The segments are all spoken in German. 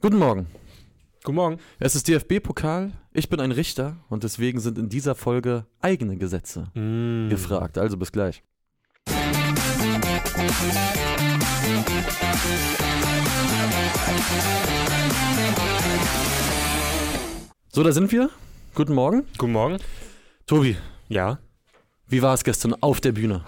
Guten Morgen. Guten Morgen. Es ist DFB-Pokal. Ich bin ein Richter und deswegen sind in dieser Folge eigene Gesetze Mm. gefragt. Also bis gleich. So, da sind wir. Guten Morgen. Guten Morgen. Tobi, Ja. wie war es gestern auf der Bühne?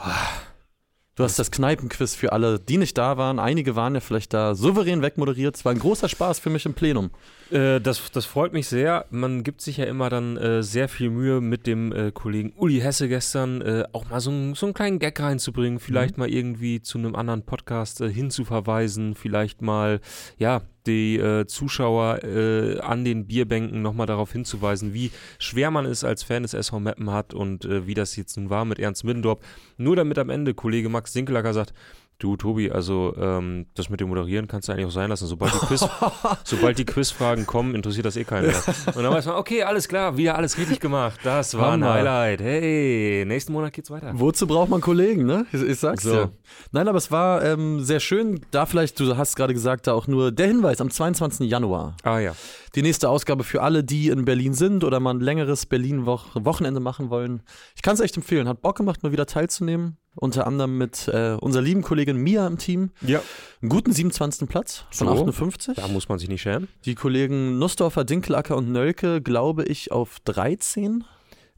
Du hast das Kneipenquiz für alle, die nicht da waren. Einige waren ja vielleicht da souverän wegmoderiert. Es war ein großer Spaß für mich im Plenum. Äh, das, das freut mich sehr. Man gibt sich ja immer dann äh, sehr viel Mühe, mit dem äh, Kollegen Uli Hesse gestern äh, auch mal so, einen- so einen kleinen Gag reinzubringen. Vielleicht mal irgendwie zu einem anderen Podcast äh, hinzuverweisen. Vielleicht mal, ja, die äh, Zuschauer äh, an den Bierbänken nochmal darauf hinzuweisen, wie schwer man es als Fan des SV Meppen hat und äh, wie das jetzt nun war mit Ernst Middendorf. Nur damit am Ende Kollege Max Sinkelacker sagt, Du, Tobi, also ähm, das mit dem Moderieren kannst du eigentlich auch sein lassen. Sobald die, Quiz, sobald die Quizfragen kommen, interessiert das eh keinen mehr. Und dann weiß man, okay, alles klar, wieder alles richtig gemacht. Das war ein Hammer. Highlight. Hey, nächsten Monat geht's weiter. Wozu braucht man Kollegen, ne? Ich, ich sag's So. dir. Nein, aber es war ähm, sehr schön. Da vielleicht, du hast gerade gesagt, da auch nur der Hinweis am 22. Januar. Ah ja. Die nächste Ausgabe für alle, die in Berlin sind oder mal ein längeres Berlin-Wochenende machen wollen. Ich kann es echt empfehlen. Hat Bock gemacht, mal wieder teilzunehmen. Unter anderem mit äh, unserer lieben Kollegin Mia im Team. Ja. Einen guten 27. Platz von So. 58. Da muss man sich nicht schämen. Die Kollegen Nussdorfer, Dinkelacker und Nölke, glaube ich, auf 13.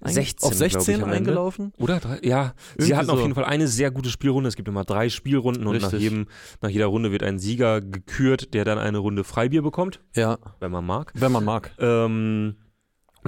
ein- 16, Auf 16 glaub ich, eingelaufen. Oder? Drei- Ja, sie Irgendwie hatten auf so. jeden Fall eine sehr gute Spielrunde. Es gibt immer drei Spielrunden und nach, jedem, nach jeder Runde wird ein Sieger gekürt, der dann eine Runde Freibier bekommt, Ja, wenn man mag. wenn man mag. Ähm,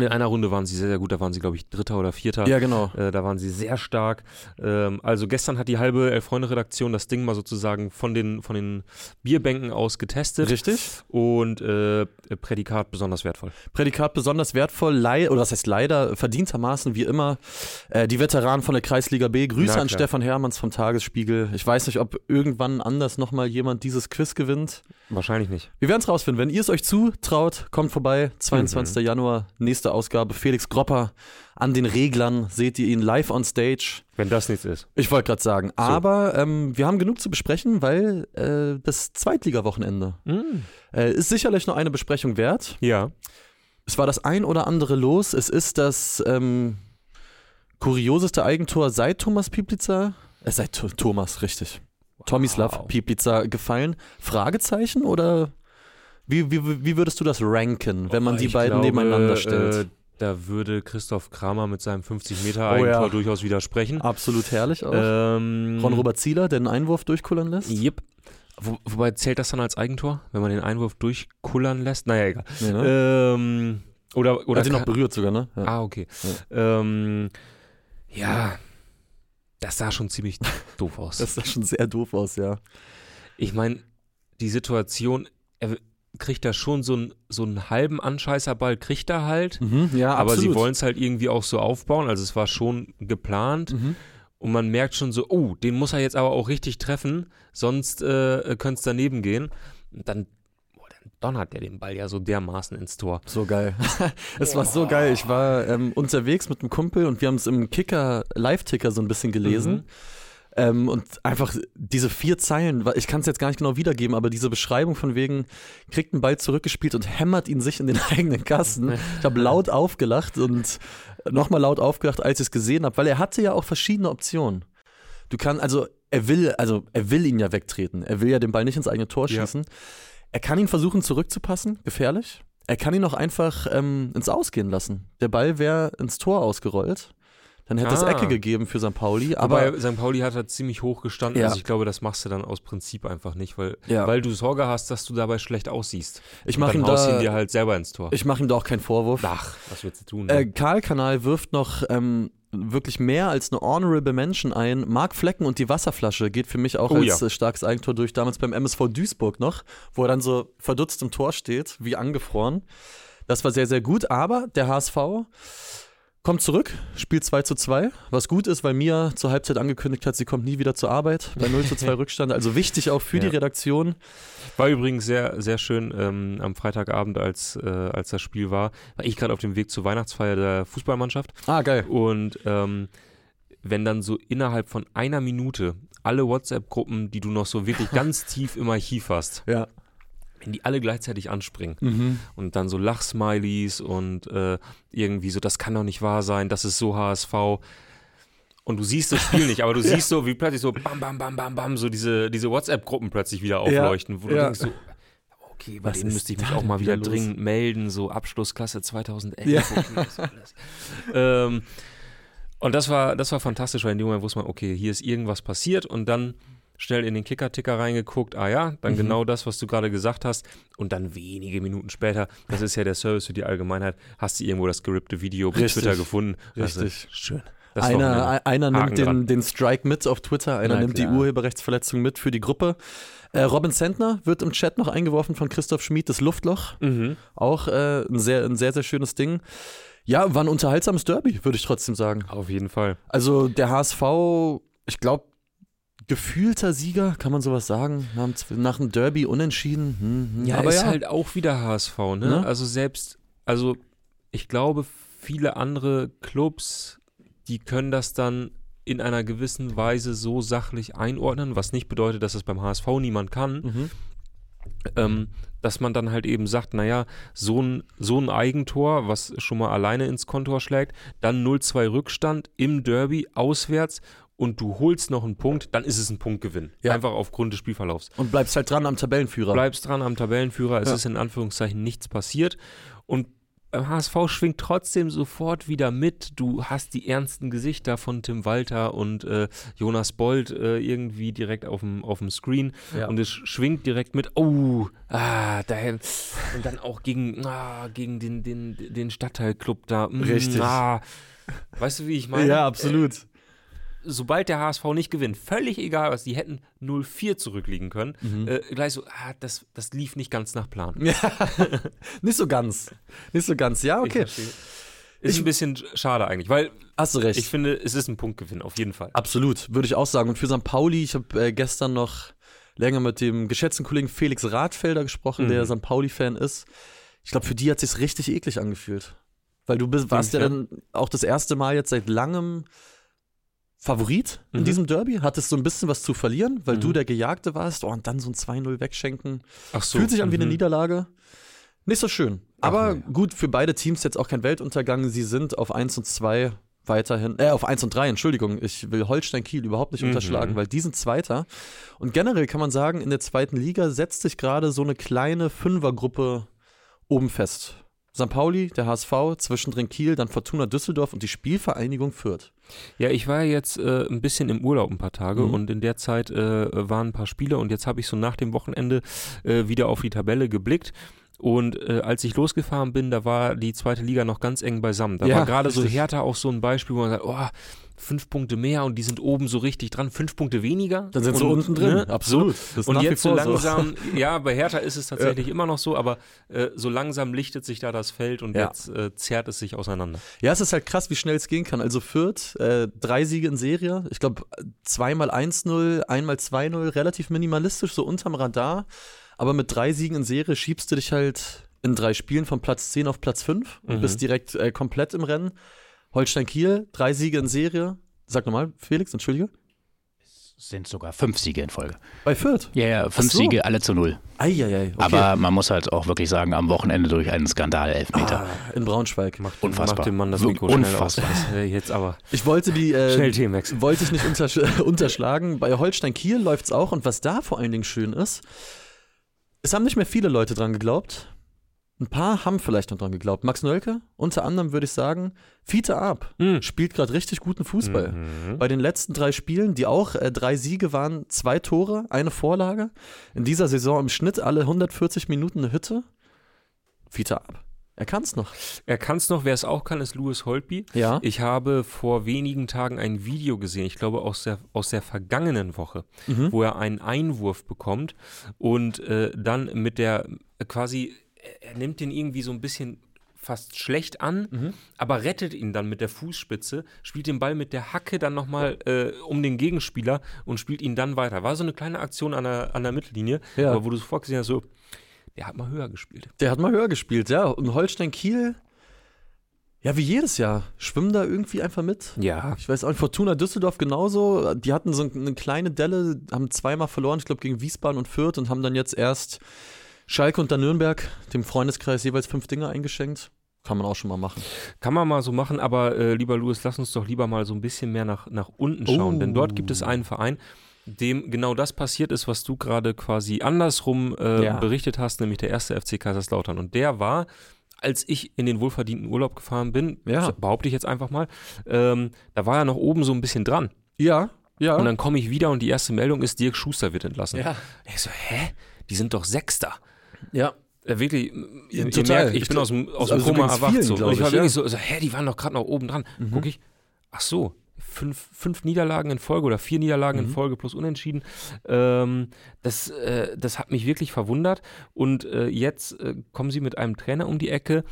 in einer Runde waren sie sehr, sehr gut. Da waren sie, glaube ich, Dritter oder Vierter. Ja, genau. Äh, da waren sie sehr stark. Ähm, also gestern hat die halbe Elf-Freunde-Redaktion das Ding mal sozusagen von den, von den Bierbänken aus getestet. Richtig. Und äh, Prädikat besonders wertvoll. Prädikat besonders wertvoll, lei oder das heißt leider, verdientermaßen wie immer, äh, die Veteranen von der Kreisliga B. Grüße Na an. Stefan Hermanns vom Tagesspiegel. Ich weiß nicht, ob irgendwann anders nochmal jemand dieses Quiz gewinnt. Wahrscheinlich nicht. Wir werden es rausfinden. Wenn ihr es euch zutraut, kommt vorbei. 22. Mhm. Januar, nächste Ausgabe. Felix Gropper an den Reglern. Seht ihr ihn live on stage. Wenn das nichts ist. Ich wollte gerade sagen. Aber ähm, wir haben genug zu besprechen, weil äh, das Zweitliga-Wochenende äh, ist sicherlich noch eine Besprechung wert. Ja. Es war das ein oder andere los. Es ist das ähm, kurioseste Eigentor seit Thomas Pieplitzer, äh, seit Th- Thomas, richtig. Tomislav Wow. Pieplitzer gefallen. Fragezeichen oder wie, wie, wie würdest du das ranken, wenn man die Ich beiden glaube, nebeneinander stellt? Äh, da würde Christoph Kramer mit seinem 50 Meter Oh ja. Durchaus widersprechen. Absolut herrlich auch. Ähm, Ron-Robert Zieler, der einen Einwurf durchkullern lässt. Yep. Wo, wobei zählt das dann als Eigentor, wenn man den Einwurf durchkullern lässt? Naja, egal. Nee, ne? Ähm, oder oder Hat ihn noch berührt sogar, ne? Ja. Ah, okay. Ähm, ja, das sah schon ziemlich doof aus. Das sah schon sehr doof aus, ja. ich meine, die Situation, er kriegt da schon so einen so einen halben Anscheißerball, kriegt er halt. Mhm, ja, Aber absolut. sie wollen es halt irgendwie auch so aufbauen. Also es war schon geplant. Mhm. Und man merkt schon so, oh, den muss er jetzt aber auch richtig treffen, sonst äh, könnte es daneben gehen. Und dann, donnert er den Ball ja so dermaßen ins Tor. So geil. es war so geil. Ich war ähm, unterwegs mit einem Kumpel und wir haben es im Kicker, Live-Ticker so ein bisschen gelesen. Mhm. Ähm, und einfach diese vier Zeilen, ich kann es jetzt gar nicht genau wiedergeben, aber diese Beschreibung von wegen, kriegt einen Ball zurückgespielt und hämmert ihn sich in den eigenen Kasten. Ich habe laut aufgelacht und nochmal laut aufgelacht, als ich es gesehen habe, weil er hatte ja auch verschiedene Optionen. Du kannst, also er will, also er will ihn ja wegtreten. Er will ja den Ball nicht ins eigene Tor Ja. schießen. Er kann ihn versuchen zurückzupassen, gefährlich. Er kann ihn auch einfach ähm, ins Ausgehen lassen. Der Ball wäre ins Tor ausgerollt. Dann hätte es Ah. Ecke gegeben für St. Pauli. Aber Aber St. Pauli hat halt ziemlich hoch gestanden. Ja. Also ich glaube, das machst du dann aus Prinzip einfach nicht, weil, Ja. weil du Sorge hast, dass du dabei schlecht aussiehst. ich mache ihm, da, dir halt selber ins Tor. ich mach ihm da auch keinen Vorwurf. Ach, was willst du tun? Äh, ne? Karl Kanal wirft noch ähm, wirklich mehr als eine honorable Mention ein. Mark Flecken und die Wasserflasche geht für mich auch Oh als ja. äh, starkes Eigentor durch, damals beim MSV Duisburg noch, wo er dann so verdutzt im Tor steht, wie angefroren. Das war sehr, sehr gut, aber der HSV kommt zurück, spielt 2 zu 2, was gut ist, weil Mia zur Halbzeit angekündigt hat, sie kommt nie wieder zur Arbeit bei 0 zu 2 Rückstand. Also wichtig auch für die Ja. Redaktion. War übrigens sehr, sehr schön ähm, am Freitagabend, als, äh, als das Spiel war, war ich gerade auf dem Weg zur Weihnachtsfeier der Fußballmannschaft Ah, geil. und ähm, wenn dann so innerhalb von einer Minute alle WhatsApp-Gruppen, die du noch so wirklich ganz tief im Archiv hast, Ja. Wenn die alle gleichzeitig anspringen Mhm. und dann so Lachsmilies und äh, irgendwie so, das kann doch nicht wahr sein, das ist so HSV. Und du siehst das Spiel nicht, aber du siehst so, wie plötzlich so bam, bam, bam, bam, bam, so diese, diese WhatsApp-Gruppen plötzlich wieder aufleuchten, wo du ja. denkst so, okay, bei Was denen müsste ich mich auch mal wieder los? dringend melden, so Abschlussklasse 2011. Ja. Okay, was soll das? ähm, und das war, das war fantastisch, weil in dem Moment wusste man, okay, hier ist irgendwas passiert und dann schnell in den Kicker-Ticker reingeguckt, ah ja, dann Mhm. genau das, was du gerade gesagt hast und dann wenige Minuten später, das ist ja der Service für die Allgemeinheit, hast du irgendwo das gerippte Video bei Richtig. Twitter gefunden. Richtig. schön. Das. Einer, ein- einer nimmt den, den Strike mit auf Twitter, einer Na nimmt die klar. Urheberrechtsverletzung mit für die Gruppe. Äh, Robin Sentner wird im Chat noch eingeworfen von Christoph Schmid, das Luftloch. Mhm. Auch äh, ein, sehr, ein sehr, sehr schönes Ding. Ja, war ein unterhaltsames Derby, würde ich trotzdem sagen. Auf jeden Fall. Also der HSV, ich glaube, gefühlter Sieger, kann man sowas sagen, nach, dem Derby unentschieden. Hm, hm. Ja, aber ist ja, halt auch wieder HSV, ne? Ne? Also selbst, also ich glaube, viele andere Clubs, die können das dann in einer gewissen Weise so sachlich einordnen, was nicht bedeutet, dass es beim HSV niemand kann, mhm. ähm, dass man dann halt eben sagt, naja, so ein, so ein Eigentor, was schon mal alleine ins Kontor schlägt, dann 0-2 Rückstand im Derby auswärts und du holst noch einen Punkt, dann ist es ein Punktgewinn. Ja. Einfach aufgrund des Spielverlaufs. Und bleibst halt dran am Tabellenführer. Bleibst dran am Tabellenführer, es Ja. ist in Anführungszeichen nichts passiert. Und beim HSV schwingt trotzdem sofort wieder mit. Du hast die ernsten Gesichter von Tim Walter und äh, Jonas Bold äh, irgendwie direkt auf dem, auf dem Screen. Ja. Und es schwingt direkt mit, oh, ah, dahin. Und dann auch gegen, ah, gegen den, den, den Stadtteilclub da. mm, Richtig. Ah. Weißt du, wie ich meine? ja, absolut. Sobald der HSV nicht gewinnt, völlig egal was, die hätten 0-4 zurückliegen können, Mhm. äh, gleich so, ah, das, das lief nicht ganz nach Plan. Ja, nicht so ganz. Nicht so ganz. Ja, okay. Ist Ich- ein bisschen schade eigentlich, weil Hast du recht. ich finde, es ist ein Punktgewinn, auf jeden Fall. Absolut, würde ich auch sagen. Und für St. Pauli, ich habe äh, gestern noch länger mit dem geschätzten Kollegen Felix Radfelder gesprochen, Mhm. der St. Pauli-Fan ist. Ich glaube, für die hat sich richtig eklig angefühlt. Weil du bist, warst ja Inwiefern? dann auch das erste Mal jetzt seit langem Favorit in Mhm. diesem Derby, hattest so ein bisschen was zu verlieren, weil Mhm. du der Gejagte warst. Oh, und dann so ein 2-0 wegschenken. Ach so. Fühlt sich an wie eine mhm. Niederlage. Nicht so schön. Ach, Aber naja. gut, für beide Teams jetzt auch kein Weltuntergang. Sie sind auf 1 und 2 weiterhin, äh, auf 1 und 3, Entschuldigung. Ich will Holstein Kiel überhaupt nicht Mhm. unterschlagen, weil die sind Zweiter. Und generell kann man sagen, in der zweiten Liga setzt sich gerade so eine kleine Fünfergruppe oben fest. St. Pauli, der HSV, zwischendrin Kiel, dann Fortuna Düsseldorf und die Spielvereinigung Fürth. Ja, ich war ja jetzt äh, ein bisschen im Urlaub ein paar Tage Mhm. und in der Zeit äh, waren ein paar Spiele und jetzt habe ich so nach dem Wochenende äh, wieder auf die Tabelle geblickt. Und äh, als ich losgefahren bin, da war die zweite Liga noch ganz eng beisammen. Da Ja, war gerade so. Hertha auch so ein Beispiel, wo man sagt, oh, fünf Punkte mehr und die sind oben so richtig dran, fünf Punkte weniger. Dann sind sie unten drin. ne, Absolut. Und jetzt so langsam, ja, bei Hertha ist es tatsächlich immer noch so, aber äh, so langsam lichtet sich da das Feld und Ja. jetzt äh, zerrt es sich auseinander. Ja, es ist halt krass, wie schnell es gehen kann. Also Fürth, äh, drei Siege in Serie. Ich glaube, zweimal 1-0, einmal 2-0, relativ minimalistisch, so unterm Radar. Aber mit drei Siegen in Serie schiebst du dich halt in drei Spielen von Platz 10 auf Platz 5 und Mhm. bist direkt äh, komplett im Rennen. Holstein Kiel, drei Siege in Serie. Sag nochmal, Felix, entschuldige. sind sogar fünf Siege in Folge. Bei Fürth. Ja, ja, fünf so. Siege, alle zu null. Eieiei, okay. Aber man muss halt auch wirklich sagen, am Wochenende durch einen Skandal Elfmeter. ah, in Braunschweig. Macht, Unfassbar. Macht dem Mann das Mikro schnell unfassbar. aus. Jetzt aber Ich wollte die äh, schnell Themenwechsel. wollte ich nicht untersch unterschlagen. Bei Holstein Kiel läuft es auch. Und was da vor allen Dingen schön ist, es haben nicht mehr viele Leute dran geglaubt. Ein paar haben vielleicht noch dran geglaubt. Max Nölke, unter anderem würde ich sagen, Fiete Ab Mhm. spielt gerade richtig guten Fußball. Mhm. Bei den letzten drei Spielen, die auch äh, drei Siege waren, zwei Tore, eine Vorlage. In dieser Saison im Schnitt alle 140 Minuten eine Hütte. Fiete Ab. Er kann es noch. Er kann es noch, wer es auch kann, ist Louis Holtby. Ja. Ich habe vor wenigen Tagen ein Video gesehen, ich glaube aus der, aus der vergangenen Woche, Mhm. wo er einen Einwurf bekommt und äh, dann mit der quasi, er- er nimmt den irgendwie so ein bisschen fast schlecht an, Mhm. aber rettet ihn dann mit der Fußspitze, spielt den Ball mit der Hacke dann nochmal äh, um den Gegenspieler und spielt ihn dann weiter. War so eine kleine Aktion an der, an der Mittellinie, Ja. aber wo du sofort gesehen hast, so, der hat mal höher gespielt. Der hat mal höher gespielt, ja. Und Holstein Kiel, ja, wie jedes Jahr, schwimmen da irgendwie einfach mit. Ja. Ich weiß auch Fortuna Düsseldorf genauso. Die hatten so eine kleine Delle, haben zweimal verloren, ich glaube gegen Wiesbaden und Fürth und haben dann jetzt erst Schalke und dann Nürnberg, dem Freundeskreis jeweils fünf Dinge eingeschenkt. Kann man auch schon mal machen. Kann man mal so machen, aber äh, lieber Louis, lass uns doch lieber mal so ein bisschen mehr nach, nach unten schauen. Oh. Denn dort gibt es einen Verein, dem genau das passiert ist, was du gerade quasi andersrum äh, Ja. berichtet hast, nämlich der erste FC Kaiserslautern. Und der war, als ich in den wohlverdienten Urlaub gefahren bin, Ja. behaupte ich jetzt einfach mal, ähm, da war er noch oben so ein bisschen dran. Ja, ja. Und dann komme ich wieder und die erste Meldung ist, Dirk Schuster wird entlassen. ja. Ich so, hä? Die sind doch Sechster. Ja. Äh, wirklich, ihr, ihr total. merkt, ich bin aus dem, aus dem Also Koma erwacht. so. Und ich war ich, ja. wirklich so, so, hä, die waren doch gerade noch oben dran. Mhm. Guck ich, ach so, fünf, fünf Niederlagen in Folge oder vier Niederlagen in Mhm. Folge plus Unentschieden. Ähm, das, äh, das hat mich wirklich verwundert. Und äh, jetzt äh, kommen sie mit einem Trainer um die Ecke.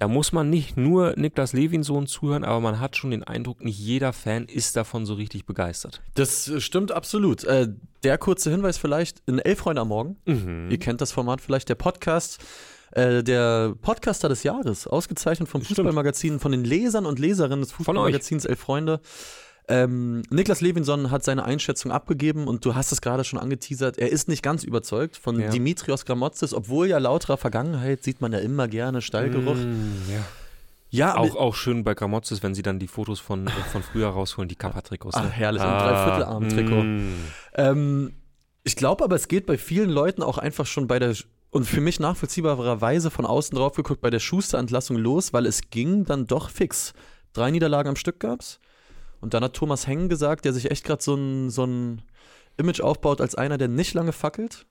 Da muss man nicht nur Niklas Levinsohn zuhören, aber man hat schon den Eindruck, nicht jeder Fan ist davon so richtig begeistert. Das äh, stimmt absolut. Äh, der kurze Hinweis vielleicht in Elf Freunde am Morgen. Mhm. Ihr kennt das Format vielleicht, der Podcast. Äh, Der Podcaster des Jahres, ausgezeichnet vom. Fußballmagazin, von den Lesern und Leserinnen des Fußballmagazins Elf Freunde. Ähm, Niklas Levinson hat seine Einschätzung abgegeben und du hast es gerade schon angeteasert. Er ist nicht ganz überzeugt von Ja. Dimitrios Gramotzes, obwohl ja lauterer Vergangenheit sieht man ja immer gerne Stallgeruch. Mm, ja. Ja, Auch, auch schön bei Gramotzes, wenn sie dann die Fotos von, äh, von früher rausholen, die Kappa-Trikots. Ach, ne? herrlich, im Dreiviertelarm-Trikot. mm. Ähm, ich glaube aber, es geht bei vielen Leuten auch einfach schon bei der und für mich nachvollziehbarerweise von außen drauf geguckt bei der Schuster-Entlassung los, weil es ging dann doch fix. Drei Niederlagen am Stück gab's. Und dann hat Thomas Hengen gesagt, der sich echt gerade so ein, so ein Image aufbaut als einer, der nicht lange fackelt.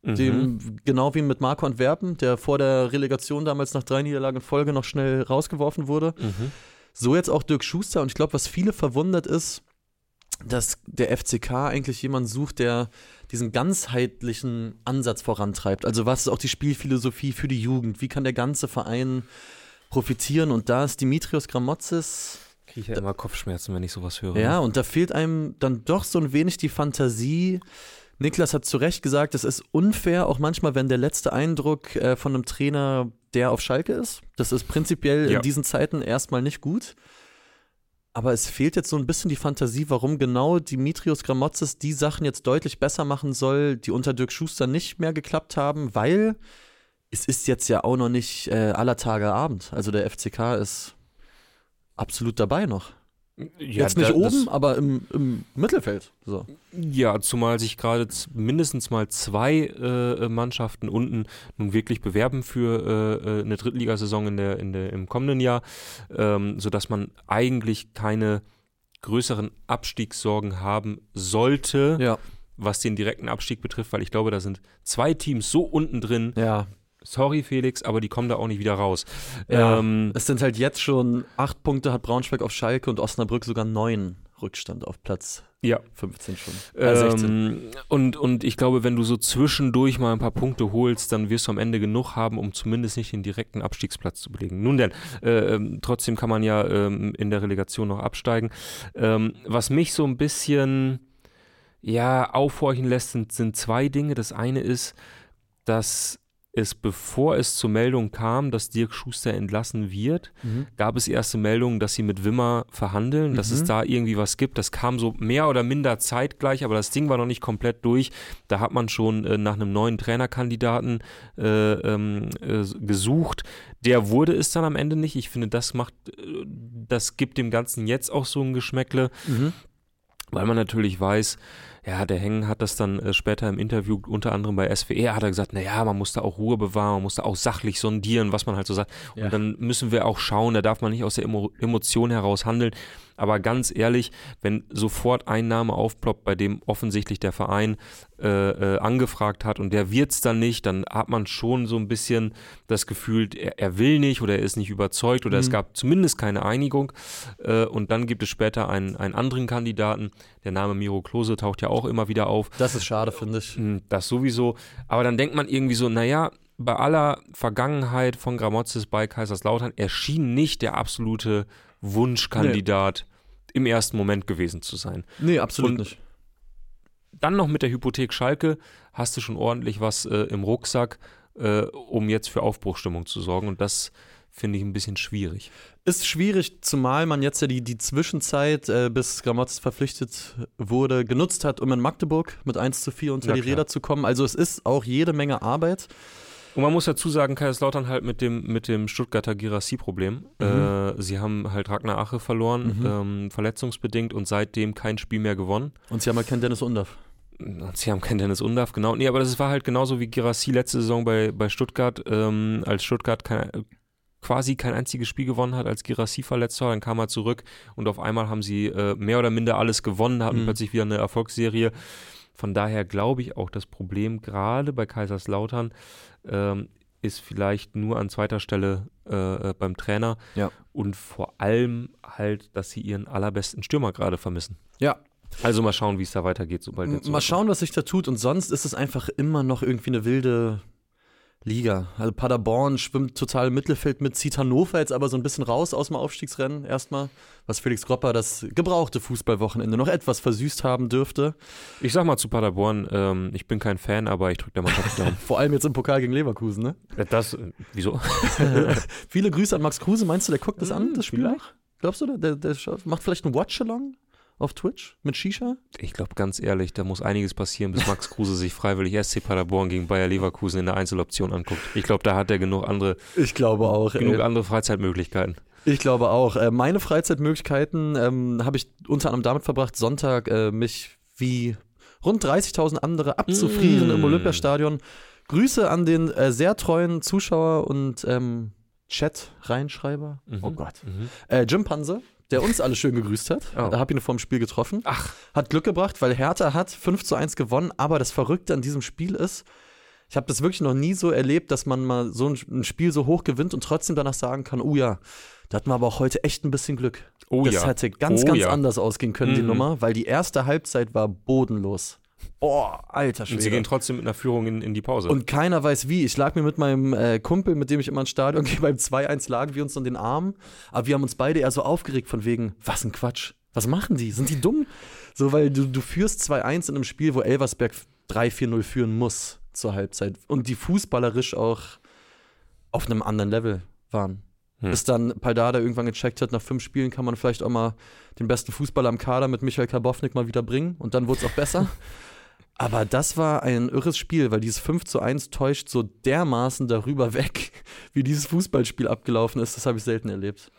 Mhm. Dem, genau wie mit Marco Antwerpen, der vor der Relegation damals nach drei Niederlagen in Folge noch schnell rausgeworfen wurde. Mhm. So jetzt auch Dirk Schuster. Und ich glaube, was viele verwundert ist, dass der FCK eigentlich jemanden sucht, der diesen ganzheitlichen Ansatz vorantreibt. Also was ist auch die Spielphilosophie für die Jugend? Wie kann der ganze Verein profitieren? Und da ist Dimitrios Gramotzes, Kriege ich ja immer Kopfschmerzen, wenn ich sowas höre. ja, und da fehlt einem dann doch so ein wenig die Fantasie. Niklas hat zu Recht gesagt, es ist unfair, auch manchmal, wenn der letzte Eindruck äh, von einem Trainer der auf Schalke ist. Das ist prinzipiell Ja. in diesen Zeiten erstmal nicht gut. Aber es fehlt jetzt so ein bisschen die Fantasie, warum genau Dimitrios Gramotzes die Sachen jetzt deutlich besser machen soll, die unter Dirk Schuster nicht mehr geklappt haben, weil es ist jetzt ja auch noch nicht äh, aller Tage Abend. Also der FCK ist absolut dabei noch. Ja, Jetzt nicht da- oben, aber im, im Mittelfeld. So. Ja, zumal sich gerade mindestens mal zwei äh, Mannschaften unten nun wirklich bewerben für äh, äh, eine Drittligasaison in der, in der, im kommenden Jahr, ähm, sodass man eigentlich keine größeren Abstiegssorgen haben sollte, Ja, was den direkten Abstieg betrifft, weil ich glaube, da sind zwei Teams so unten drin. ja. Sorry, Felix, aber die kommen da auch nicht wieder raus. Ja. Ähm, Es sind halt jetzt schon acht Punkte hat Braunschweig auf Schalke und Osnabrück sogar neun Rückstand auf Platz ja. 15 schon. Äh, 16. Ähm, und, und ich glaube, wenn du so zwischendurch mal ein paar Punkte holst, dann wirst du am Ende genug haben, um zumindest nicht den direkten Abstiegsplatz zu belegen. Nun denn, äh, ähm, trotzdem kann man ja ähm, in der Relegation noch absteigen. Ähm, was mich so ein bisschen ja, aufhorchen lässt, sind, sind zwei Dinge. Das eine ist, dass es, bevor es zur Meldung kam, dass Dirk Schuster entlassen wird, Mhm. gab es erste Meldungen, dass sie mit Wimmer verhandeln, dass Mhm. es da irgendwie was gibt. Das kam so mehr oder minder zeitgleich, aber das Ding war noch nicht komplett durch. Da hat man schon äh, nach einem neuen Trainerkandidaten äh, ähm, äh, gesucht. Der wurde es dann am Ende nicht. Ich finde, das macht, äh, das gibt dem Ganzen jetzt auch so ein Geschmäckle, Mhm. weil man natürlich weiß, ja, der Hengen hat das dann äh, später im Interview, unter anderem bei SWR, hat er gesagt, naja, man muss da auch Ruhe bewahren, man muss da auch sachlich sondieren, was man halt so sagt. Ja. Und dann müssen wir auch schauen, da darf man nicht aus der Emo Emotion heraus handeln. Aber ganz ehrlich, wenn sofort ein Name aufploppt, bei dem offensichtlich der Verein äh, äh, angefragt hat und der wird's dann nicht, dann hat man schon so ein bisschen das Gefühl, er, er will nicht oder er ist nicht überzeugt oder es Mhm. gab zumindest keine Einigung. Äh, und dann gibt es später einen, einen anderen Kandidaten. Der Name Miro Klose taucht ja auch immer wieder auf. Das ist schade, finde ich. Hm, Das sowieso. Aber dann denkt man irgendwie so, naja, bei aller Vergangenheit von Gramotzes bei Kaiserslautern, er schien nicht der absolute Wunschkandidat im ersten Moment gewesen zu sein. Nee, absolut Und- nicht. Dann noch mit der Hypothek Schalke hast du schon ordentlich was äh, im Rucksack, äh, um jetzt für Aufbruchstimmung zu sorgen. Und das finde ich ein bisschen schwierig. Ist schwierig, zumal man jetzt ja die, die Zwischenzeit, äh, bis Gramotz verpflichtet wurde, genutzt hat, um in Magdeburg mit 1 zu 4 unter Na die klar. Räder zu kommen. Also es ist auch jede Menge Arbeit. Und man muss dazu sagen, Kaiserslautern halt mit dem, mit dem Stuttgarter Girassi-Problem. Äh, sie haben halt Ragnar Ache verloren, Mhm. ähm, verletzungsbedingt und seitdem kein Spiel mehr gewonnen. Und sie haben halt keinen Dennis Undaff. Und sie haben keinen Dennis Undaff, genau. Nee, aber das war halt genauso wie Girassi letzte Saison bei, bei Stuttgart. Ähm, als Stuttgart kein, quasi kein einziges Spiel gewonnen hat, als Girassi verletzt war, dann kam er zurück und auf einmal haben sie äh, mehr oder minder alles gewonnen, hatten Mhm. plötzlich wieder eine Erfolgsserie. Von daher glaube ich auch, das Problem gerade bei Kaiserslautern ähm, ist vielleicht nur an zweiter Stelle äh, beim Trainer Ja. und vor allem halt, dass sie ihren allerbesten Stürmer gerade vermissen. Ja, Also mal schauen, wie es da weitergeht, sobald Mal schauen, was sich da tut. Und sonst ist es einfach immer noch irgendwie eine wilde Liga. Also Paderborn schwimmt total im Mittelfeld mit, zieht Hannover jetzt aber so ein bisschen raus aus dem Aufstiegsrennen erstmal, was Felix Gropper das gebrauchte Fußballwochenende noch etwas versüßt haben dürfte. Ich sag mal zu Paderborn, ähm, ich bin kein Fan, aber ich drücke der Mannschaft die Daumen. Vor allem jetzt im Pokal gegen Leverkusen, ne? Das, äh, wieso? Viele Grüße an Max Kruse. Meinst du, der guckt das an, Hm, das Spiel noch? Glaubst du, der, der, macht vielleicht einen Watch-Along auf Twitch mit Shisha? Ich glaube ganz ehrlich, da muss einiges passieren, bis Max Kruse sich freiwillig SC Paderborn gegen Bayer Leverkusen in der Einzeloption anguckt. Ich glaube, da hat er genug andere, Ich glaube auch. genug andere Freizeitmöglichkeiten. Ich glaube auch. Äh, meine Freizeitmöglichkeiten ähm, habe ich unter anderem damit verbracht, Sonntag äh, mich wie rund 30.000 andere abzufrieren Mm. im Olympiastadion. Grüße an den äh, sehr treuen Zuschauer und ähm, Chat-Reinschreiber. Oh Mhm. Gott. Mhm. Äh, Jim Panse, der uns alle schön gegrüßt hat. Oh. Da habe ich ihn vor dem Spiel getroffen. Ach, Hat Glück gebracht, weil Hertha hat 5 zu 1 gewonnen. Aber das Verrückte an diesem Spiel ist, ich habe das wirklich noch nie so erlebt, dass man mal so ein, Spiel so hoch gewinnt und trotzdem danach sagen kann, oh ja, da hatten wir aber auch heute echt ein bisschen Glück. oh das ja. hätte ganz, Oh ganz ja. anders ausgehen können, die Mhm. Nummer, weil die erste Halbzeit war bodenlos. Oh, alter Und sie Schwede. gehen trotzdem mit einer Führung in, in die Pause. Und keiner weiß wie. Ich lag mir mit meinem äh, Kumpel, mit dem ich immer ins Stadion gehe, beim 2-1 lagen wir uns an den Armen. Aber wir haben uns beide eher so aufgeregt von wegen, was ein Quatsch. Was machen die? Sind die dumm? So, weil du, du führst 2-1 in einem Spiel, wo Elversberg 3-4-0 führen muss zur Halbzeit. Und die fußballerisch auch auf einem anderen Level waren. Hm. Bis dann Paldada irgendwann gecheckt hat, nach fünf Spielen kann man vielleicht auch mal den besten Fußballer am Kader mit Michael Karbovnik mal wieder bringen. Und dann wurde es auch besser. Aber das war ein irres Spiel, weil dieses 5 zu 1 täuscht so dermaßen darüber weg, wie dieses Fußballspiel abgelaufen ist. Das habe ich selten erlebt.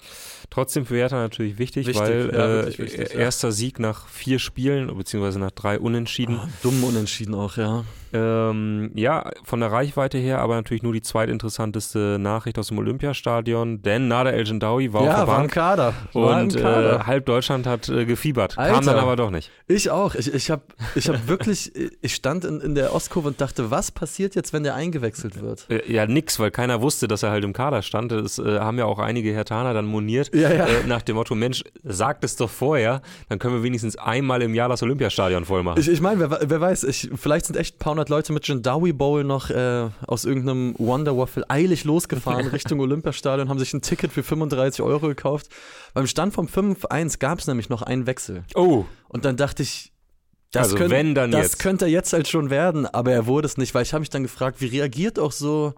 Trotzdem für Hertha natürlich wichtig, Wichtig, weil ja, äh, wichtig, ja. erster Sieg nach vier Spielen, beziehungsweise nach drei Unentschieden. Oh, dumm unentschieden auch, ja. Ähm, ja, von der Reichweite her, aber natürlich nur die zweitinteressanteste Nachricht aus dem Olympiastadion, denn Nader El Gendawi war auf ja, der war im Bank Kader. Und äh, Kader. halb Deutschland hat äh, gefiebert. Kam Alter. dann aber doch nicht. ich auch. Ich, ich habe ich hab wirklich, ich stand in, in der Ostkurve und dachte, was passiert jetzt, wenn der eingewechselt wird? Äh, ja, nix, weil keiner wusste, dass er halt im Kader stand. Das äh, haben ja auch einige Hertaner dann moniert. Ja, ja. Äh, nach dem Motto, Mensch, sagt es doch vorher, dann können wir wenigstens einmal im Jahr das Olympiastadion voll machen. Ich, ich meine, wer, wer weiß, ich, vielleicht sind echt ein paar hundert Leute mit Gendawi Bowl noch äh, aus irgendeinem Wonder Waffle eilig losgefahren Richtung Olympiastadion, haben sich ein Ticket für 35 Euro gekauft. Beim Stand vom 5-1 gab es nämlich noch einen Wechsel. oh, Und dann dachte ich, das, Also könnt- wenn, dann das jetzt. könnte er jetzt halt schon werden, aber er wurde es nicht, weil ich habe mich dann gefragt, wie reagiert auch so,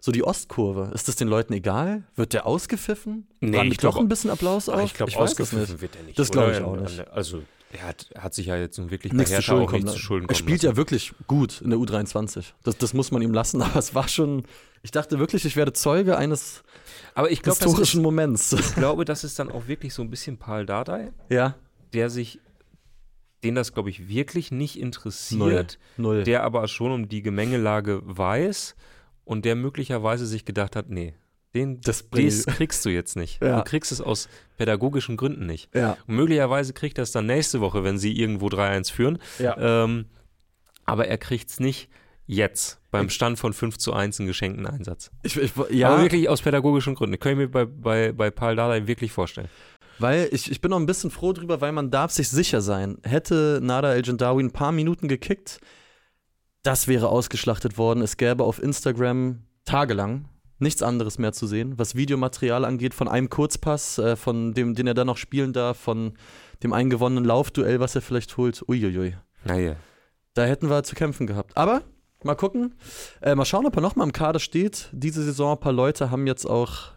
so die Ostkurve? Ist das den Leuten egal? Wird der ausgepfiffen? Nee, War ich nicht doch ein bisschen Applaus auch? ich glaube, ausgepfiffen wird er nicht. Das glaub oder? ich auch nicht. Also, er hat, er hat sich ja jetzt nun wirklich nichts zu Schulden kommen. nichts zu Schulden er kommen spielt ja wirklich gut in der U23. Das, das muss man ihm lassen, aber es war schon. Ich dachte wirklich, ich werde Zeuge eines Aber ich glaube, das ist, historischen Moments. ich glaube, das ist dann auch wirklich so ein bisschen Paul Dardai, ja, der sich, den das, glaube ich, wirklich nicht interessiert, null. der aber schon um die Gemengelage weiß und der möglicherweise sich gedacht hat, nee, den, Das das kriegst du jetzt nicht. Ja. Du kriegst es aus pädagogischen Gründen nicht. ja, Und möglicherweise kriegt er es dann nächste Woche, wenn sie irgendwo 3-1 führen. ja. Ähm, aber er kriegt es nicht jetzt beim Stand von 5 zu 1 einen geschenkten Einsatz. Ich, ich, Aber ja, wirklich aus pädagogischen Gründen. Können wir mir bei, bei, bei Paul Dardai wirklich vorstellen. weil ich, ich bin noch ein bisschen froh drüber, weil man darf sich sicher sein. Hätte Nada El Gendawi ein paar Minuten gekickt, das wäre ausgeschlachtet worden. Es gäbe auf Instagram tagelang nichts anderes mehr zu sehen, was Videomaterial angeht, von einem Kurzpass, äh, von dem, den er dann noch spielen darf, von dem eingewonnenen Laufduell, was er vielleicht holt. Uiuiui. Naja. Da hätten wir zu kämpfen gehabt. Aber mal gucken. Äh, mal schauen, ob er nochmal im Kader steht. Diese Saison, ein paar Leute haben jetzt auch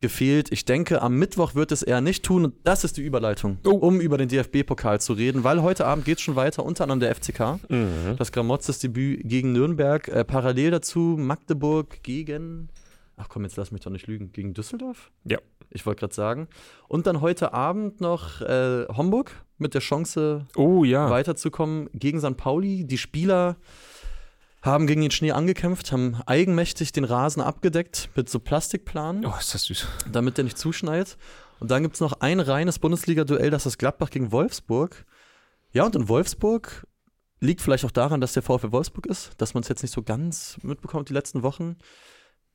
gefehlt. Ich denke, am Mittwoch wird es eher nicht tun. Und das ist die Überleitung, Oh. um über den DFB-Pokal zu reden, weil heute Abend geht es schon weiter, unter anderem der FCK. Mhm. Das Gramotzes-Debüt gegen Nürnberg. Äh, parallel dazu Magdeburg gegen. Ach komm, jetzt lass mich doch nicht lügen. Gegen Düsseldorf? Ja. Ich wollte gerade sagen. Und dann heute Abend noch äh, Homburg mit der Chance, Oh ja. weiterzukommen gegen St. Pauli. Die Spieler haben gegen den Schnee angekämpft, haben eigenmächtig den Rasen abgedeckt mit so Plastikplanen, Oh, ist das süß. damit der nicht zuschneit. Und dann gibt es noch ein reines Bundesliga-Duell, das ist Gladbach gegen Wolfsburg. Ja, und in Wolfsburg liegt vielleicht auch daran, dass der VfL Wolfsburg ist, dass man es jetzt nicht so ganz mitbekommt die letzten Wochen.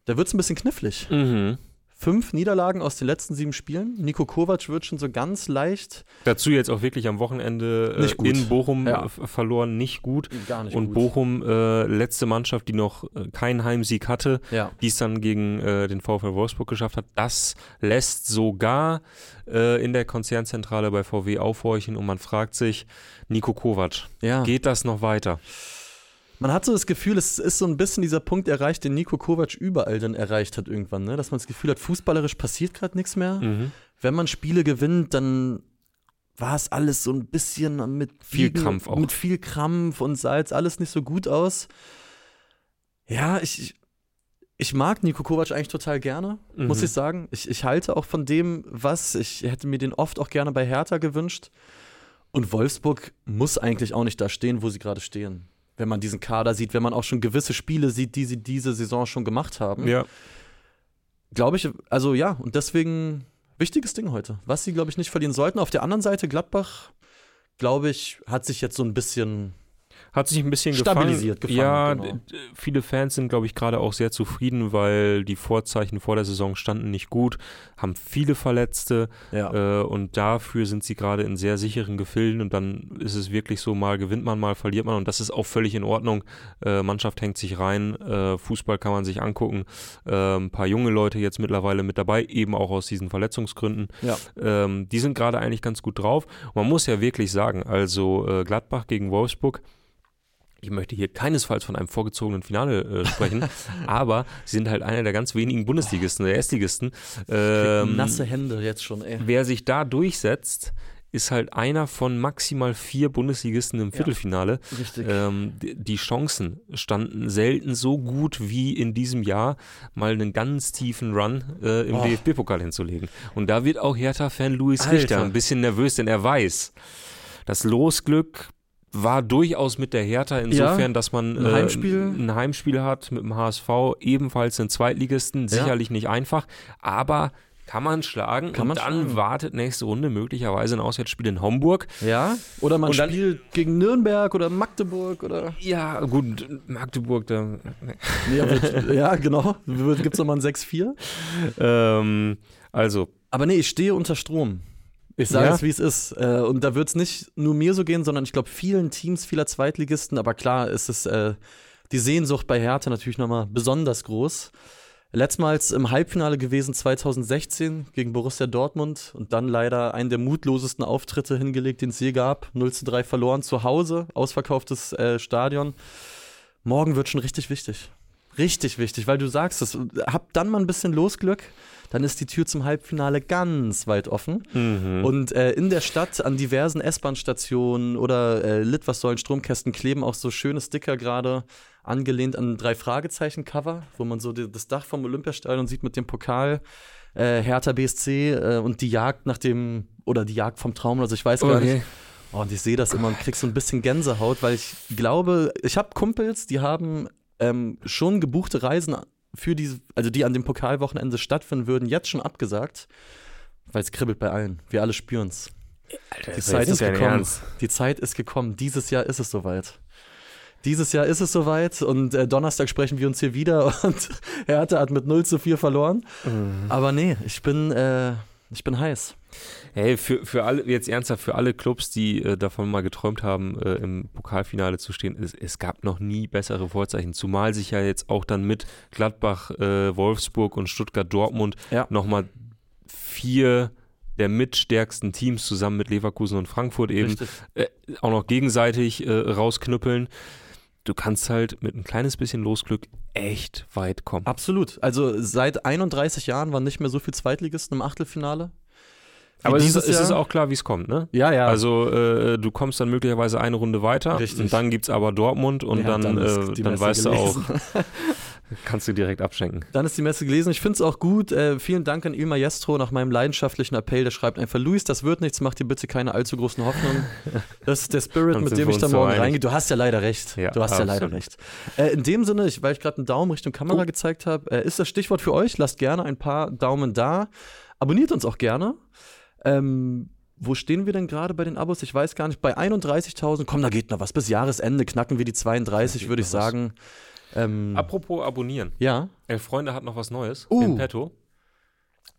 Da wird es ein bisschen knifflig. Mhm. Fünf Niederlagen aus den letzten sieben Spielen. Nico Kovac wird schon so ganz leicht. Dazu jetzt auch wirklich am Wochenende äh, gut. in Bochum Ja. äh, verloren, nicht gut. Gar nicht Und Bochum, äh, letzte Mannschaft, die noch äh, keinen Heimsieg hatte, Ja. die es dann gegen äh, den VfL Wolfsburg geschafft hat. Das lässt sogar in der Konzernzentrale bei VW aufhorchen und man fragt sich, Nico Kovac, ja. geht das noch weiter? Man hat so das Gefühl, es ist so ein bisschen dieser Punkt erreicht, den Nico Kovac überall dann erreicht hat irgendwann, ne? dass man das Gefühl hat, fußballerisch passiert gerade nichts mehr. Mhm. Wenn man Spiele gewinnt, dann war es alles so ein bisschen mit Viel Biegen- Krampf auch. Mit viel Krampf und sah jetzt alles nicht so gut aus. Ja, ich, ich mag Nico Kovac eigentlich total gerne, muss Mhm. ich sagen. Ich, ich halte auch von dem, was. Ich hätte mir den oft auch gerne bei Hertha gewünscht. Und Wolfsburg muss eigentlich auch nicht da stehen, wo sie gerade stehen. Wenn man diesen Kader sieht, wenn man auch schon gewisse Spiele sieht, die sie diese Saison schon gemacht haben. Ja. Glaube ich, also ja, und deswegen wichtiges Ding heute, was sie, glaube ich, nicht verlieren sollten. Auf der anderen Seite, Gladbach, glaube ich, hat sich jetzt so ein bisschen. Hat sich ein bisschen Stabilisiert, gefangen. gefangen, Ja, genau. viele Fans sind, glaube ich, gerade auch sehr zufrieden, weil die Vorzeichen vor der Saison standen nicht gut, haben viele Verletzte Ja. äh, und dafür sind sie gerade in sehr sicheren Gefilden und dann ist es wirklich so, mal gewinnt man, mal verliert man und das ist auch völlig in Ordnung. Äh, Mannschaft hängt sich rein, äh, Fußball kann man sich angucken, ein paar junge Leute jetzt mittlerweile mit dabei, eben auch aus diesen Verletzungsgründen. ja. Ähm, die sind gerade eigentlich ganz gut drauf. Man muss ja wirklich sagen, also äh, Gladbach gegen Wolfsburg, ich möchte hier keinesfalls von einem vorgezogenen Finale äh, sprechen, aber sie sind halt einer der ganz wenigen Bundesligisten, der Erstligisten. Ähm, Nasse Hände jetzt schon, ey. wer sich da durchsetzt, ist halt einer von maximal vier Bundesligisten im Viertelfinale. Richtig. Ähm, die, die Chancen standen selten so gut wie in diesem Jahr, mal einen ganz tiefen Run äh, im Oh. DFB-Pokal hinzulegen. Und da wird auch Hertha-Fan Luis Alter. Richter ein bisschen nervös, denn er weiß, das Losglück war durchaus mit der Hertha insofern, dass man ein äh, Heimspiel. ein Heimspiel hat mit dem HSV, ebenfalls einen Zweitligisten, sicherlich nicht einfach, aber kann man schlagen Kann und man dann schlagen. wartet nächste Runde möglicherweise ein Auswärtsspiel in Homburg. ja. Oder man dann- spielt gegen Nürnberg oder Magdeburg oder. Ja, gut, Magdeburg, da Ja, wird, ja genau. Gibt es nochmal ein 6-4? Ähm, also, Aber nee, ich stehe unter Strom. Ich sage Ja? es, wie es ist. Äh, Und da wird es nicht nur mir so gehen, sondern ich glaube vielen Teams, vieler Zweitligisten. Aber klar ist es äh, die Sehnsucht bei Hertha natürlich nochmal besonders groß. Letztmals im Halbfinale gewesen 2016 gegen Borussia Dortmund und dann leider einen der mutlosesten Auftritte hingelegt, den es je gab. 0 zu 3 verloren zu Hause, ausverkauftes äh, Stadion. Morgen wird schon richtig wichtig. Richtig wichtig, weil du sagst es, hab dann mal ein bisschen Losglück, dann ist die Tür zum Halbfinale ganz weit offen. mhm. Und äh, in der Stadt an diversen S-Bahn-Stationen oder äh, Litwassäulen, Stromkästen kleben auch so schöne Sticker gerade angelehnt an drei Fragezeichen-Cover, wo man so die, das Dach vom Olympiastadion sieht mit dem Pokal. Äh, Hertha BSC äh, und die Jagd nach dem, oder die Jagd vom Traum, also ich weiß gar nicht. Oh, und ich sehe das immer und krieg so ein bisschen Gänsehaut, weil ich glaube, ich habe Kumpels, die haben ähm, schon gebuchte Reisen für diese, also die an dem Pokalwochenende stattfinden würden, jetzt schon abgesagt, weil es kribbelt bei allen. Wir alle spüren's. Alter, Die Zeit ist gekommen. Die Zeit ist gekommen. Dieses Jahr ist es soweit. Dieses Jahr ist es soweit und äh, Donnerstag sprechen wir uns hier wieder und Hertha hat mit 0 zu 4 verloren. Mhm. Aber nee, ich bin, äh, ich bin heiß. Hey, für, für alle, jetzt ernsthaft, für alle Clubs, die äh, davon mal geträumt haben, äh, im Pokalfinale zu stehen, es, es gab noch nie bessere Vorzeichen. Zumal sich ja jetzt auch dann mit Gladbach, äh, Wolfsburg und Stuttgart-Dortmund Ja. nochmal vier der mitstärksten Teams zusammen mit Leverkusen und Frankfurt eben äh, auch noch gegenseitig äh, rausknüppeln. du kannst halt mit ein kleines bisschen Losglück echt weit kommen. Absolut. Also seit 31 Jahren waren nicht mehr so viele Zweitligisten im Achtelfinale. Aber es ist, es ist auch klar, wie es kommt, ne? Ja, ja. Also äh, du kommst dann möglicherweise eine Runde weiter Richtig. und dann gibt es aber Dortmund und Ja, dann, ist äh, dann weißt du auch, gelesen. kannst du direkt abschenken. Dann ist die Messe gelesen. Ich finde es auch gut. Äh, vielen Dank an Il Maestro nach meinem leidenschaftlichen Appell. Der schreibt einfach, Luis, das wird nichts, mach dir bitte keine allzu großen Hoffnungen. Das ist der Spirit, Dann mit dem ich da so morgen reingehe. Du hast ja leider recht. Ja, du hast ja leider absolut. recht. Äh, in dem Sinne, ich, weil ich gerade einen Daumen Richtung Kamera Oh. gezeigt habe, äh, ist das Stichwort für euch. Lasst gerne ein paar Daumen da. Abonniert uns auch gerne. Ähm, wo stehen wir denn gerade bei den Abos? Ich weiß gar nicht. Bei 31.000, komm, da geht noch was. Bis Jahresende knacken wir die 32, geht würde ich was. sagen. Ähm, Apropos abonnieren. ja, Elf Freunde hat noch was Neues Uh. in petto.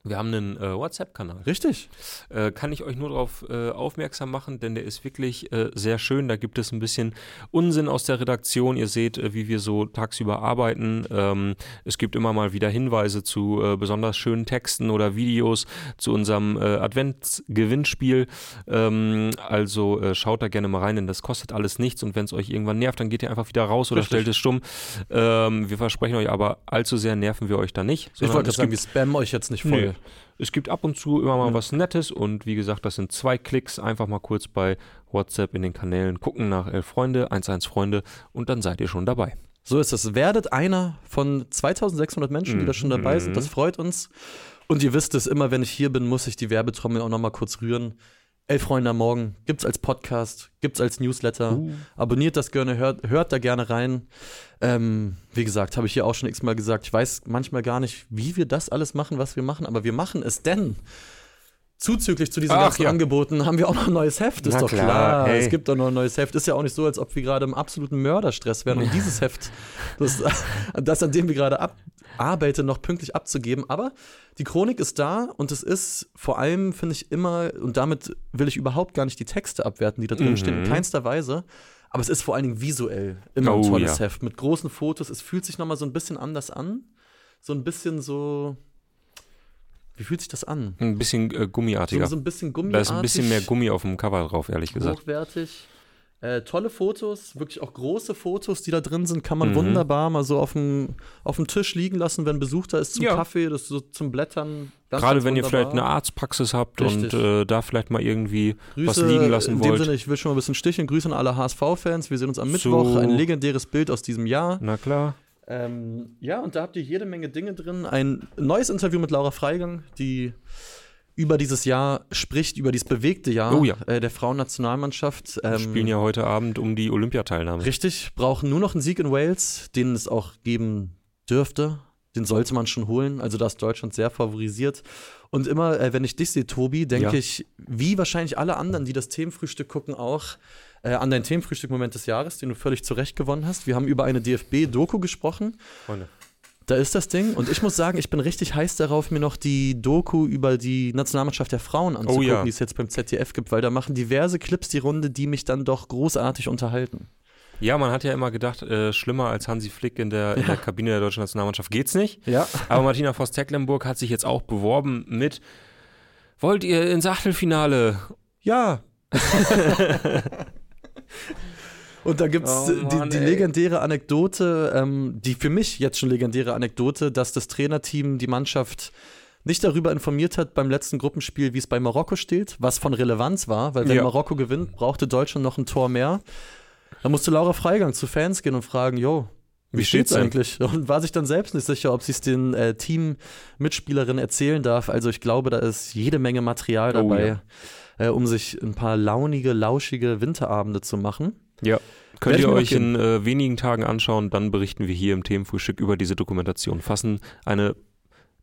Wir haben einen äh, WhatsApp-Kanal. richtig. Äh, kann ich euch nur darauf äh, aufmerksam machen, denn der ist wirklich äh, sehr schön. Da gibt es ein bisschen Unsinn aus der Redaktion. Ihr seht, äh, wie wir so tagsüber arbeiten. Ähm, es gibt immer mal wieder Hinweise zu äh, besonders schönen Texten oder Videos zu unserem Adventsgewinnspiel. Ähm, also schaut da gerne mal rein, denn das kostet alles nichts. Und wenn es euch irgendwann nervt, dann geht ihr einfach wieder raus oder Richtig. stellt es stumm. Ähm, wir versprechen euch aber, allzu sehr nerven wir euch da nicht. Ich wollte gerade sagen, wir spammen euch jetzt nicht voll. Nö. Es gibt ab und zu immer mal Ja. was Nettes und wie gesagt, das sind zwei Klicks. Einfach mal kurz bei WhatsApp in den Kanälen gucken nach elf Freunde, 11 Freunde und dann seid ihr schon dabei. So ist es. Werdet einer von 2600 Menschen, die da schon dabei sind. Das freut uns. Und ihr wisst es, immer wenn ich hier bin, muss ich die Werbetrommel auch nochmal kurz rühren. Elf Freunde am Morgen gibt's als Podcast, gibt's als Newsletter. Abonniert das gerne, hört, hört da gerne rein. Ähm, wie gesagt, habe ich hier auch schon x-mal gesagt. Ich weiß manchmal gar nicht, wie wir das alles machen, was wir machen, aber wir machen es denn. Zuzüglich zu diesen Ach, ganzen ja. Angeboten haben wir auch noch ein neues Heft. Ist Na doch klar, klar. hey. Es gibt doch noch ein neues Heft. Ist ja auch nicht so, als ob wir gerade im absoluten Mörderstress wären, um dieses Heft, das, das an dem wir gerade abarbeiten, noch pünktlich abzugeben. Aber die Chronik ist da und es ist vor allem, finde ich, immer, und damit will ich überhaupt gar nicht die Texte abwerten, die da drin Mhm. stehen, in keinster Weise. Aber es ist vor allen Dingen visuell immer ein Oh, tolles ja. Heft mit großen Fotos. Es fühlt sich nochmal so ein bisschen anders an. So ein bisschen so. Wie fühlt sich das an? Ein bisschen äh, So, gummiartiger. so ein bisschen da gummiartig. ist ein bisschen mehr Gummi auf dem Cover drauf, ehrlich gesagt. Hochwertig. Äh, tolle Fotos, wirklich auch große Fotos, die da drin sind, kann man Mhm. wunderbar mal so auf dem, auf dem Tisch liegen lassen, wenn Besuch da ist zum Ja. Kaffee, das so zum Blättern. Ganz, Gerade ganz wenn ihr vielleicht eine wunderbar. Arztpraxis habt Richtig. und äh, da vielleicht mal irgendwie was Grüße, liegen lassen in dem wollt. Sinne, ich will schon mal ein bisschen sticheln. Grüße an alle HSV-Fans. Wir sehen uns am So. Mittwoch. Ein legendäres Bild aus diesem Jahr. Na klar. Ähm, ja, und da habt ihr jede Menge Dinge drin. Ein neues Interview mit Laura Freigang, die über dieses Jahr spricht, über dieses bewegte Jahr Oh ja. äh, der Frauennationalmannschaft. Wir Ähm, spielen ja heute Abend um die Olympiateilnahme. Richtig, brauchen nur noch einen Sieg in Wales, den es auch geben dürfte. Den sollte man schon holen. Also da ist Deutschland sehr favorisiert. Und immer, äh, wenn ich dich sehe, Tobi, denke Ja. ich, wie wahrscheinlich alle anderen, die das Themenfrühstück gucken, auch äh, an dein Themenfrühstück-Moment des Jahres, den du völlig zu Recht gewonnen hast. Wir haben über eine DFB-Doku gesprochen. Freunde. Da ist das Ding. Und ich muss sagen, ich bin richtig heiß darauf, mir noch die Doku über die Nationalmannschaft der Frauen anzugucken, ja. die es jetzt beim ZDF gibt, weil da machen diverse Clips die Runde, die mich dann doch großartig unterhalten. Ja, man hat ja immer gedacht, äh, schlimmer als Hansi Flick in der, in der Kabine der deutschen Nationalmannschaft geht's nicht. Ja. Aber Martina Voss-Tecklenburg hat sich jetzt auch beworben mit Wollt ihr ins Achtelfinale? Ja. Und da gibt es Oh die, die legendäre Anekdote, ähm, die für mich jetzt schon legendäre Anekdote, dass das Trainerteam die Mannschaft nicht darüber informiert hat beim letzten Gruppenspiel, wie es bei Marokko steht, was von Relevanz war, weil wenn Ja. Marokko gewinnt, brauchte Deutschland noch ein Tor mehr. Da musste Laura Freigang zu Fans gehen und fragen, jo, wie, Wie steht's steht's eigentlich? Und war sich dann selbst nicht sicher, ob sie es den äh, Teammitspielerinnen erzählen darf. Also ich glaube, da ist jede Menge Material Oh, dabei, äh, um sich ein paar launige, lauschige Winterabende zu machen. Ja. Könnt ihr euch in äh, wenigen Tagen anschauen, dann berichten wir hier im Themenfrühstück über diese Dokumentation. Fassen eine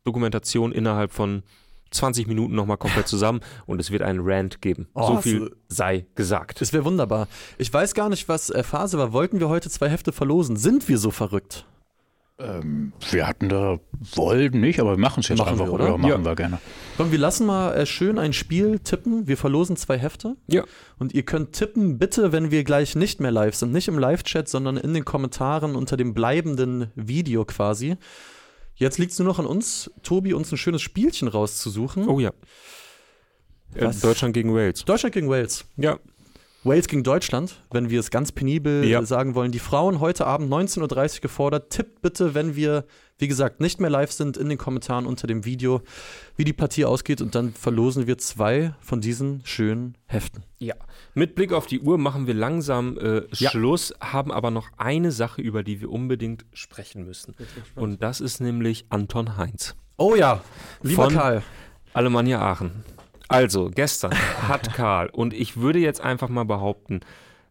Dokumentation innerhalb von 20 Minuten nochmal komplett zusammen und es wird einen Rant geben. Oh, so viel sei gesagt. Das wäre wunderbar. Ich weiß gar nicht, was äh, Phase war. Wollten wir heute zwei Hefte verlosen? Sind wir so verrückt? Ähm, wir hatten da, wollten nicht, aber wir machen es jetzt Machen einfach, wir, oder? oder? machen Ja. wir gerne. Komm, wir lassen mal äh, schön ein Spiel tippen. Wir verlosen zwei Hefte. Ja. Und ihr könnt tippen, bitte, wenn wir gleich nicht mehr live sind. Nicht im Live-Chat, sondern in den Kommentaren unter dem bleibenden Video quasi. Jetzt liegt es nur noch an uns, Tobi, uns ein schönes Spielchen rauszusuchen. Oh ja. Äh, Was? Deutschland gegen Wales. Deutschland gegen Wales. Ja. Wales gegen Deutschland, wenn wir es ganz penibel Ja. sagen wollen. Die Frauen heute Abend 19.30 Uhr gefordert. Tippt bitte, wenn wir, wie gesagt, nicht mehr live sind, in den Kommentaren unter dem Video, wie die Partie ausgeht. Und dann verlosen wir zwei von diesen schönen Heften. Ja. Mit Blick auf die Uhr machen wir langsam äh, Ja. Schluss, haben aber noch eine Sache, über die wir unbedingt sprechen müssen. Und das ist nämlich Anton Heinz. Oh ja, lieber Von- Karl. Alemannia Aachen. Also, gestern hat Karl, und ich würde jetzt einfach mal behaupten,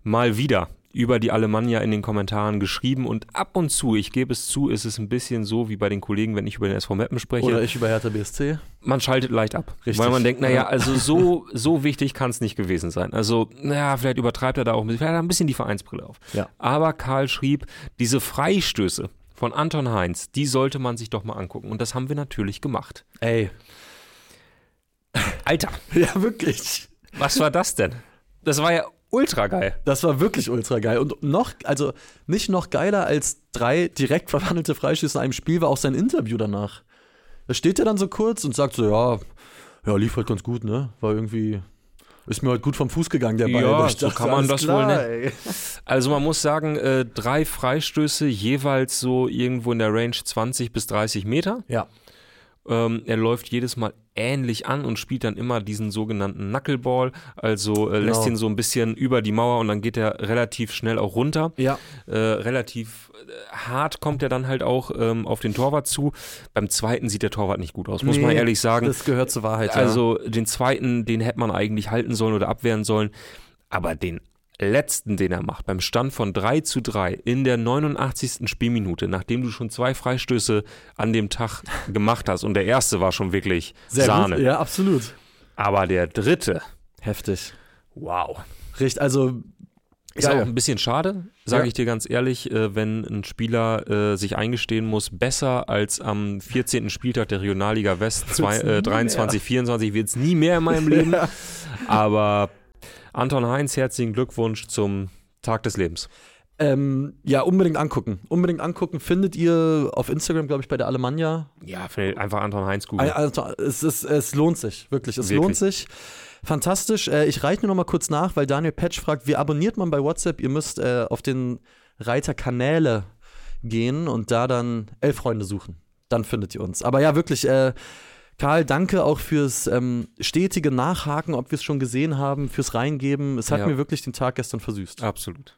mal wieder über die Alemannia in den Kommentaren geschrieben und ab und zu, ich gebe es zu, ist es ein bisschen so wie bei den Kollegen, wenn ich über den SV Meppen spreche. Oder ich über Hertha BSC. man schaltet leicht ab. Richtig. Weil man denkt, naja, Ja. also so, so wichtig kann es nicht gewesen sein. Also, naja, vielleicht übertreibt er da auch ein bisschen, vielleicht hat er ein bisschen die Vereinsbrille auf. Ja. Aber Karl schrieb, diese Freistöße von Anton Heinz, die sollte man sich doch mal angucken. Und das haben wir natürlich gemacht. Ey. Alter, Ja, wirklich. was war das denn? Das war ja ultra geil. Das war wirklich ultra geil. Und noch, also nicht noch geiler als drei direkt verwandelte Freistöße in einem Spiel war auch sein Interview danach. Da steht er dann so kurz und sagt so, ja, ja, lief halt ganz gut, ne? War irgendwie, ist mir halt gut vom Fuß gegangen, der Ball. Ja, Ich so kann man das klar, wohl ey. Also man muss sagen, äh, drei Freistöße, jeweils so irgendwo in der Range 20 bis 30 Meter. Ja. Ähm, er läuft jedes Mal ähnlich an und spielt dann immer diesen sogenannten Knuckleball, also äh, lässt Genau. ihn so ein bisschen über die Mauer und dann geht er relativ schnell auch runter. Ja. Äh, relativ äh, hart kommt er dann halt auch ähm, auf den Torwart zu. Beim zweiten sieht der Torwart nicht gut aus, muss man Nee, ehrlich sagen. Das gehört zur Wahrheit. Also den zweiten, den hätte man eigentlich halten sollen oder abwehren sollen. Aber den letzten, den er macht, beim Stand von 3 zu 3 in der 89. Spielminute, nachdem du schon zwei Freistöße an dem Tag gemacht hast und der erste war schon wirklich ja. Sehr Sahne. Gut. Ja, absolut. Aber der dritte, Heftig. wow. Richtig, also Ist Geil. auch ein bisschen schade, sage Ja. ich dir ganz ehrlich, äh, wenn ein Spieler äh, sich eingestehen muss, besser als am 14. Spieltag der Regionalliga West zwei, Wird's nie äh, 23, 24 wird es nie mehr in meinem Leben. Aber Anton Heinz, herzlichen Glückwunsch zum Tag des Lebens. ähm, ja, unbedingt angucken. Unbedingt angucken. Findet ihr auf Instagram, glaube ich, bei der Alemannia. Ja, einfach Anton Heinz gut. Also, es, ist, es lohnt sich, wirklich. Es Wirklich. lohnt sich. Fantastisch. Äh, ich reiche nur noch mal kurz nach, weil Daniel Petsch fragt, wie abonniert man bei WhatsApp? Ihr müsst äh, auf den Reiter Kanäle gehen und da dann elf Freunde suchen. Dann findet ihr uns. Aber ja, wirklich, äh, Karl, danke auch fürs ähm, stetige Nachhaken, ob wir es schon gesehen haben, fürs Reingeben. Es hat Ja. mir wirklich den Tag gestern versüßt. Absolut.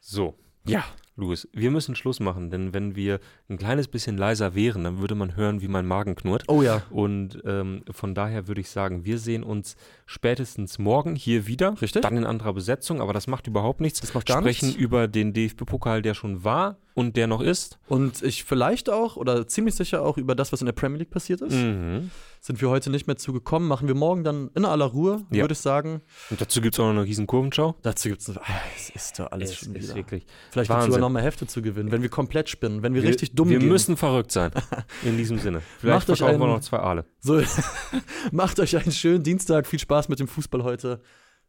So, Ja. Louis, wir müssen Schluss machen, denn wenn wir ein kleines bisschen leiser wären, dann würde man hören, wie mein Magen knurrt. Oh ja. Und ähm, von daher würde ich sagen, wir sehen uns spätestens morgen hier wieder. Richtig. Dann in anderer Besetzung, aber das macht überhaupt nichts. Das macht gar Sprechen nichts. über den DFB-Pokal, der schon war und der noch ist. Und ich vielleicht auch, oder ziemlich sicher auch über das, was in der Premier League passiert ist. Mhm. Sind wir heute nicht mehr zugekommen. Machen wir morgen dann in aller Ruhe, Ja. würde ich sagen. Und dazu gibt es auch noch eine riesen Kurvenschau. Dazu gibt es. Es ist doch alles Es schon ist wieder. wirklich. Vielleicht gibt es sogar noch mehr Hefte zu gewinnen, wenn wir komplett spinnen, wenn wir, richtig dumm Wir gehen. müssen verrückt sein. In diesem Sinne. Vielleicht Macht euch wir einen- noch zwei Aale. So, macht euch einen schönen Dienstag. Viel Spaß mit dem Fußball heute.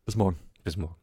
Bis morgen. Bis morgen.